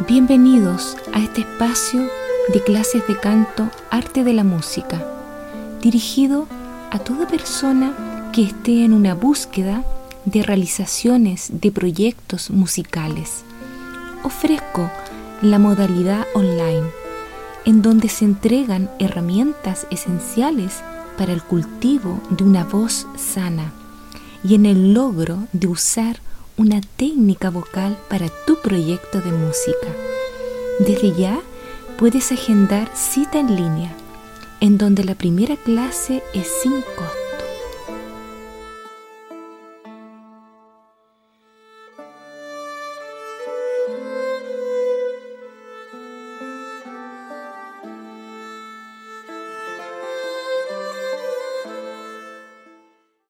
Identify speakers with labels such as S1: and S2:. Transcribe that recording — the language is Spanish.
S1: Bienvenidos a este espacio de clases de canto Arte de la Música, dirigido a toda persona que esté en una búsqueda de realizaciones de proyectos musicales. Ofrezco la modalidad online, en donde se entregan herramientas esenciales para el cultivo de una voz sana y en el logro de usar una técnica vocal para tu proyecto de música. Desde ya puedes agendar cita en línea, en donde la primera clase es sin costo